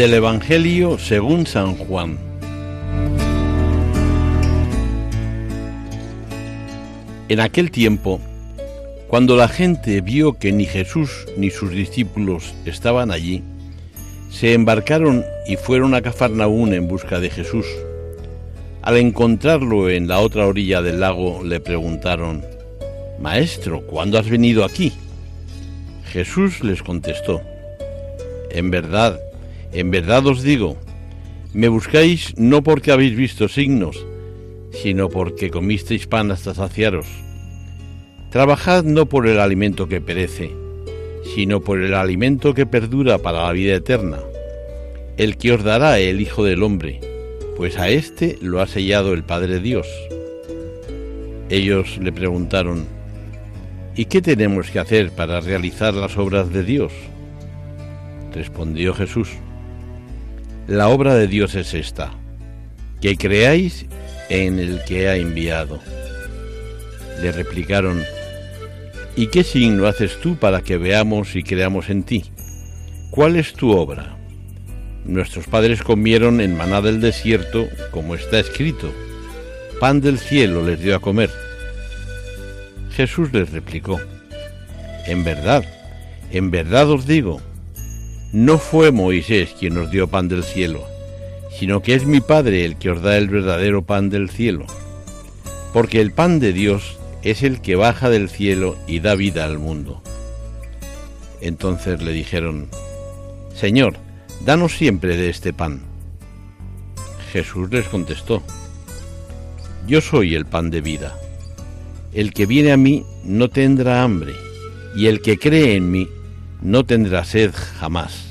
Del Evangelio según San Juan. En aquel tiempo, cuando la gente vio que ni Jesús ni sus discípulos estaban allí, se embarcaron y fueron a Cafarnaún en busca de Jesús. Al encontrarlo en la otra orilla del lago, le preguntaron, Maestro, ¿cuándo has venido aquí? Jesús les contestó, En verdad, en verdad os digo, me buscáis no porque habéis visto signos, sino porque comisteis pan hasta saciaros. Trabajad no por el alimento que perece, sino por el alimento que perdura para la vida eterna, el que os dará el Hijo del Hombre, pues a éste lo ha sellado el Padre Dios. Ellos le preguntaron, ¿y qué tenemos que hacer para realizar las obras de Dios? Respondió Jesús, la obra de Dios es esta, que creáis en el que ha enviado. Le replicaron, ¿y qué signo haces tú para que veamos y creamos en ti? ¿Cuál es tu obra? Nuestros padres comieron en maná del desierto, como está escrito, pan del cielo les dio a comer. Jesús les replicó, en verdad, en verdad os digo, no fue Moisés quien os dio pan del cielo, sino que es mi Padre el que os da el verdadero pan del cielo. Porque el pan de Dios es el que baja del cielo y da vida al mundo. Entonces le dijeron, Señor, danos siempre de este pan. Jesús les contestó, Yo soy el pan de vida. El que viene a mí no tendrá hambre, y el que cree en mí no tendrá sed jamás.